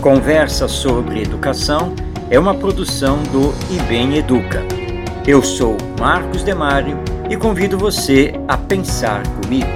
Conversa sobre Educação é uma produção do IBEM Educa. Eu sou Marcos Demário e convido você a pensar comigo.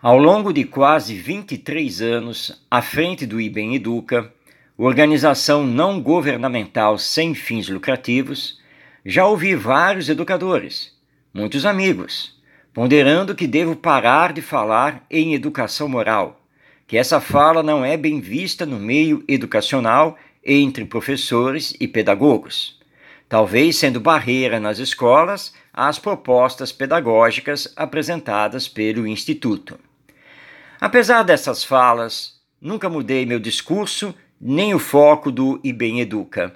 Ao longo de quase 23 anos à frente do IBEM Educa, organização não governamental sem fins lucrativos, já ouvi vários educadores, muitos amigos, ponderando que devo parar de falar em educação moral, que essa fala não é bem vista no meio educacional entre professores e pedagogos, talvez sendo barreira nas escolas às propostas pedagógicas apresentadas pelo Instituto. Apesar dessas falas, nunca mudei meu discurso nem o foco do IBEM Educa.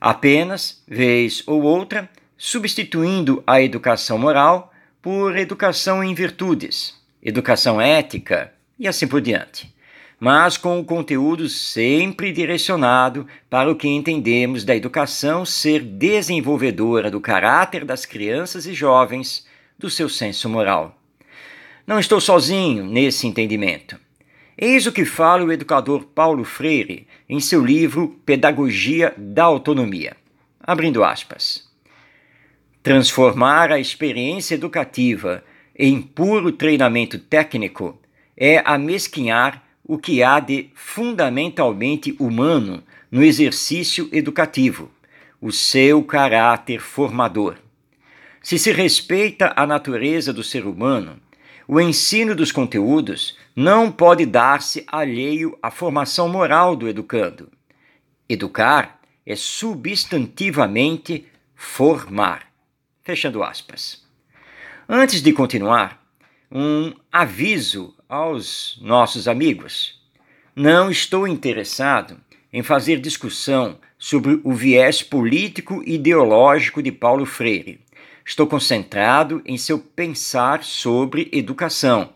Apenas, vez ou outra, substituindo a educação moral por educação em virtudes, educação ética e assim por diante, mas com o conteúdo sempre direcionado para o que entendemos da educação ser desenvolvedora do caráter das crianças e jovens, do seu senso moral. Não estou sozinho nesse entendimento. Eis o que fala o educador Paulo Freire em seu livro Pedagogia da Autonomia. Abrindo aspas. Transformar a experiência educativa em puro treinamento técnico é amesquinhar o que há de fundamentalmente humano no exercício educativo, o seu caráter formador. Se se respeita a natureza do ser humano, o ensino dos conteúdos não pode dar-se alheio à formação moral do educando. Educar é substantivamente formar. Fechando aspas. Antes de continuar, um aviso aos nossos amigos. Não estou interessado em fazer discussão sobre o viés político e ideológico de Paulo Freire. Estou concentrado em seu pensar sobre educação.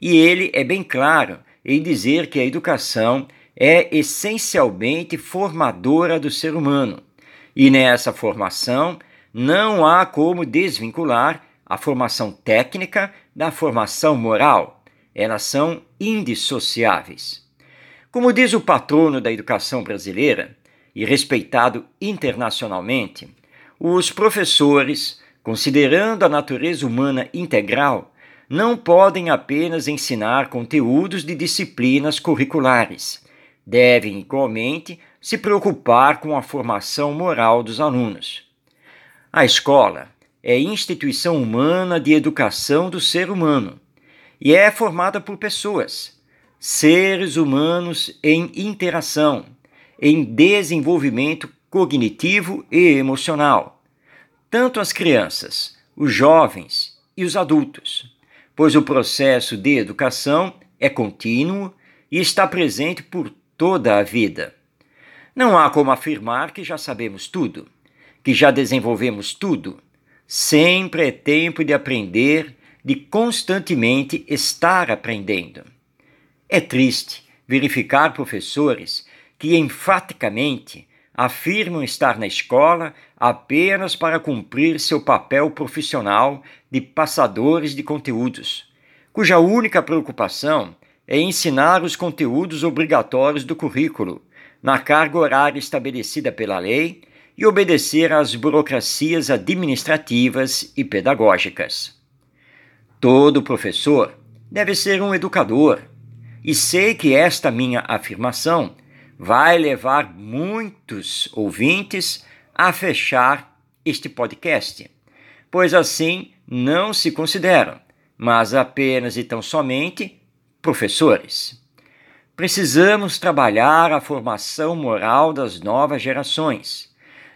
E ele é bem claro em dizer que a educação é essencialmente formadora do ser humano. E nessa formação não há como desvincular a formação técnica da formação moral. Elas são indissociáveis. Como diz o patrono da educação brasileira, e respeitado internacionalmente, os professores, considerando a natureza humana integral, não podem apenas ensinar conteúdos de disciplinas curriculares. Devem, igualmente, se preocupar com a formação moral dos alunos. A escola é instituição humana de educação do ser humano e é formada por pessoas, seres humanos em interação, em desenvolvimento cognitivo e emocional, tanto as crianças, os jovens e os adultos, pois o processo de educação é contínuo e está presente por toda a vida. Não há como afirmar que já sabemos tudo que já desenvolvemos tudo. Sempre é tempo de aprender, de constantemente estar aprendendo. É triste verificar professores que enfaticamente afirmam estar na escola apenas para cumprir seu papel profissional de passadores de conteúdos, cuja única preocupação é ensinar os conteúdos obrigatórios do currículo, na carga horária estabelecida pela lei e obedecer às burocracias administrativas e pedagógicas. Todo professor deve ser um educador, e sei que esta minha afirmação vai levar muitos ouvintes a fechar este podcast, pois assim não se consideram, mas apenas e tão somente professores. Precisamos trabalhar a formação moral das novas gerações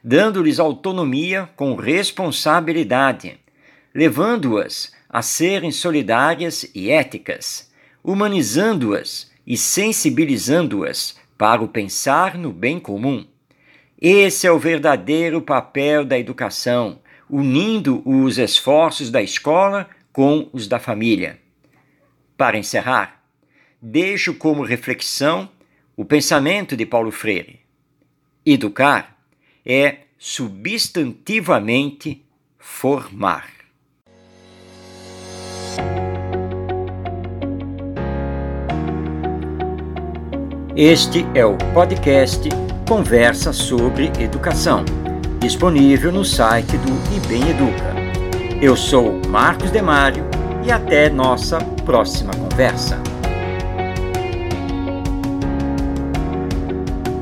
dando-lhes autonomia com responsabilidade, levando-as a serem solidárias e éticas, humanizando-as e sensibilizando-as para o pensar no bem comum. Esse é o verdadeiro papel da educação, unindo os esforços da escola com os da família. Para encerrar, deixo como reflexão o pensamento de Paulo Freire. Educar é substantivamente formar. Este é o podcast Conversa sobre Educação, disponível no site do IBEM Educa. Eu sou Marcos Demário e até nossa próxima conversa.